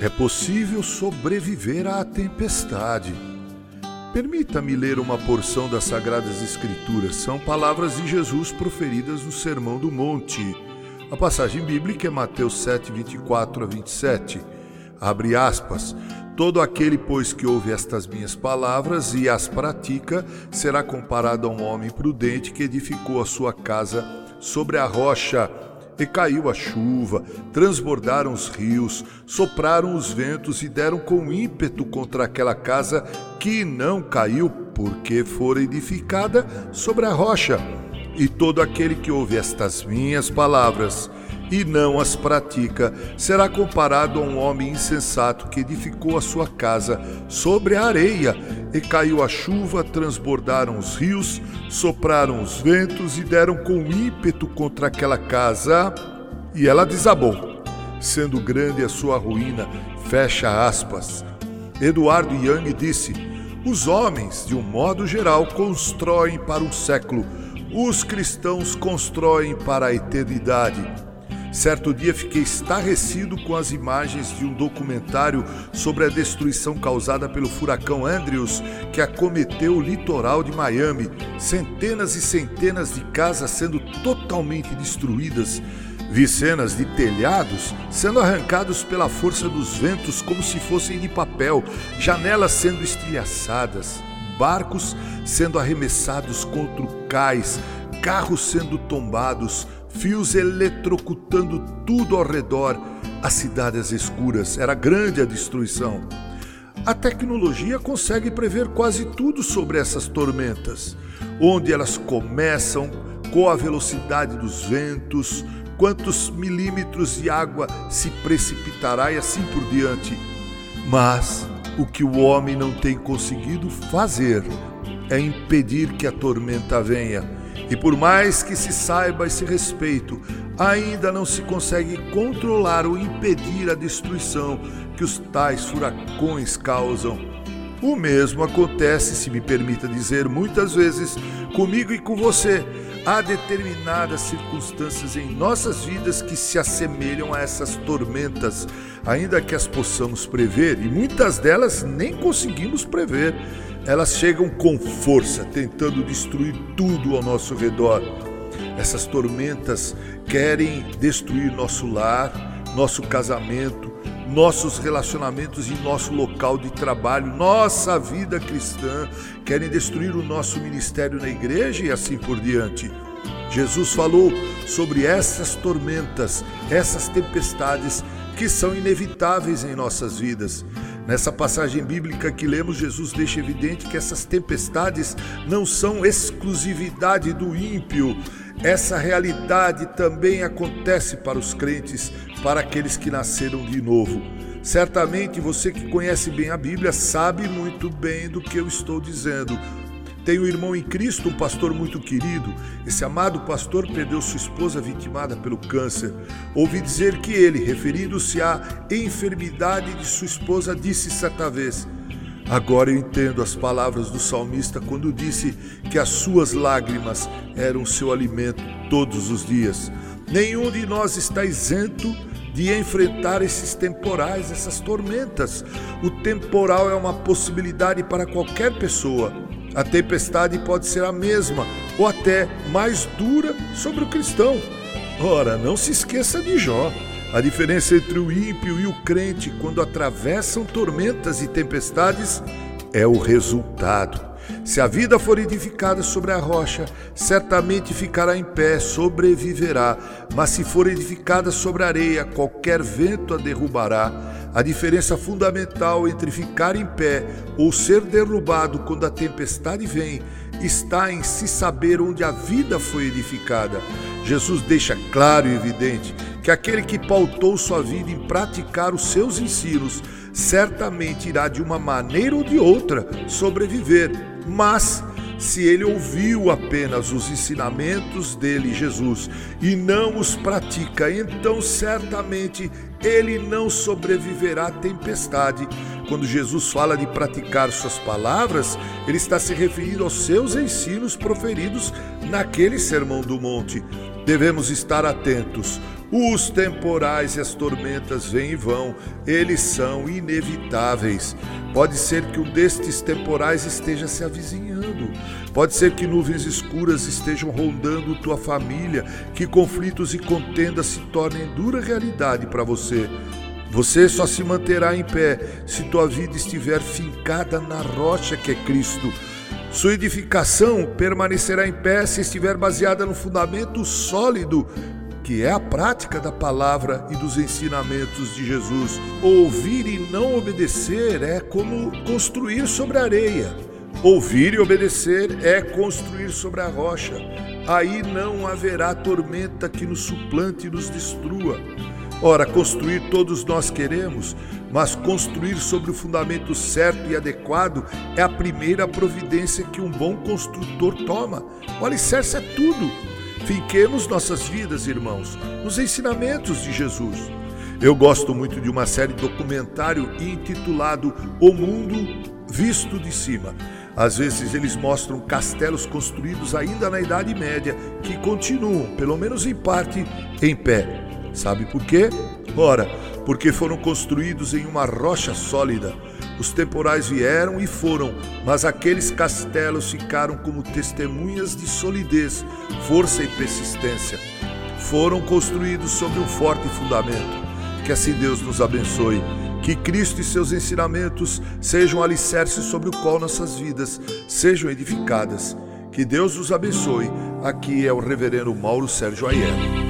é possível sobreviver à tempestade. Permita-me ler uma porção das Sagradas Escrituras. São palavras de Jesus proferidas no Sermão do Monte. A passagem bíblica é Mateus 7, 24 a 27. Abre aspas. Todo aquele, pois, que ouve estas minhas palavras e as pratica, será comparado a um homem prudente que edificou a sua casa sobre a rocha. E caiu a chuva, transbordaram os rios, sopraram os ventos e deram com ímpeto contra aquela casa que não caiu, porque fora edificada sobre a rocha. E todo aquele que ouve estas minhas palavras e não as pratica, será comparado a um homem insensato que edificou a sua casa sobre a areia, e caiu a chuva, transbordaram os rios, sopraram os ventos e deram com ímpeto contra aquela casa, e ela desabou. Sendo grande a sua ruína, fecha aspas. Eduardo Young disse: Os homens, de um modo geral, constroem para um século, os cristãos constroem para a eternidade. Certo dia fiquei estarrecido com as imagens de um documentário sobre a destruição causada pelo furacão Andrews que acometeu o litoral de Miami. Centenas e centenas de casas sendo totalmente destruídas. Vi cenas de telhados sendo arrancados pela força dos ventos como se fossem de papel, janelas sendo estilhaçadas, barcos sendo arremessados contra cais, carros sendo tombados, fios eletrocutando tudo ao redor, as cidades escuras, era grande a destruição. A tecnologia consegue prever quase tudo sobre essas tormentas, onde elas começam, com a velocidade dos ventos, quantos milímetros de água se precipitará e assim por diante. Mas o que o homem não tem conseguido fazer é impedir que a tormenta venha e por mais que se saiba esse respeito, ainda não se consegue controlar ou impedir a destruição que os tais furacões causam. O mesmo acontece, se me permita dizer, muitas vezes comigo e com você. Há determinadas circunstâncias em nossas vidas que se assemelham a essas tormentas, ainda que as possamos prever, e muitas delas nem conseguimos prever elas chegam com força, tentando destruir tudo ao nosso redor. Essas tormentas querem destruir nosso lar, nosso casamento, nossos relacionamentos e nosso local de trabalho, nossa vida cristã, querem destruir o nosso ministério na igreja e assim por diante. Jesus falou sobre essas tormentas, essas tempestades que são inevitáveis em nossas vidas. Nessa passagem bíblica que lemos, Jesus deixa evidente que essas tempestades não são exclusividade do ímpio. Essa realidade também acontece para os crentes, para aqueles que nasceram de novo. Certamente você que conhece bem a Bíblia sabe muito bem do que eu estou dizendo. Tenho um irmão em Cristo, um pastor muito querido. Esse amado pastor perdeu sua esposa vitimada pelo câncer. Ouvi dizer que ele, referindo-se à enfermidade de sua esposa, disse certa vez: Agora eu entendo as palavras do salmista quando disse que as suas lágrimas eram seu alimento todos os dias. Nenhum de nós está isento de enfrentar esses temporais, essas tormentas. O temporal é uma possibilidade para qualquer pessoa. A tempestade pode ser a mesma ou até mais dura sobre o cristão. Ora, não se esqueça de Jó. A diferença entre o ímpio e o crente quando atravessam tormentas e tempestades é o resultado. Se a vida for edificada sobre a rocha, certamente ficará em pé, sobreviverá. Mas se for edificada sobre a areia, qualquer vento a derrubará. A diferença fundamental entre ficar em pé ou ser derrubado quando a tempestade vem está em se saber onde a vida foi edificada. Jesus deixa claro e evidente que aquele que pautou sua vida em praticar os seus ensinos certamente irá de uma maneira ou de outra sobreviver, mas se ele ouviu apenas os ensinamentos dele, Jesus, e não os pratica, então certamente ele não sobreviverá à tempestade. Quando Jesus fala de praticar suas palavras, ele está se referindo aos seus ensinos proferidos naquele sermão do monte. Devemos estar atentos Os temporais e as tormentas vêm e vão, eles são inevitáveis. Pode ser que um destes temporais esteja se avizinhando. Pode ser que nuvens escuras estejam rondando tua família, que conflitos e contendas se tornem dura realidade para você. Você só se manterá em pé se tua vida estiver fincada na rocha que é Cristo. Sua edificação permanecerá em pé se estiver baseada no fundamento sólido que é a prática da palavra e dos ensinamentos de Jesus. Ouvir e não obedecer é como construir sobre a areia. Ouvir e obedecer é construir sobre a rocha. Aí não haverá tormenta que nos suplante e nos destrua. Ora, construir todos nós queremos, mas construir sobre o fundamento certo e adequado é a primeira providência que um bom construtor toma. O alicerce é tudo. Finquemos nossas vidas, irmãos, nos ensinamentos de Jesus. Eu gosto muito de uma série documentário intitulado O Mundo Visto de Cima. Às vezes eles mostram castelos construídos ainda na Idade Média que continuam, pelo menos em parte, em pé. Sabe por quê? Ora, porque foram construídos em uma rocha sólida. Os temporais vieram e foram, mas aqueles castelos ficaram como testemunhas de solidez, força e persistência. Foram construídos sobre um forte fundamento. Que assim Deus nos abençoe. Que Cristo e seus ensinamentos sejam alicerces sobre o qual nossas vidas sejam edificadas. Que Deus nos abençoe. Aqui é o Reverendo Mauro Sérgio Aiello.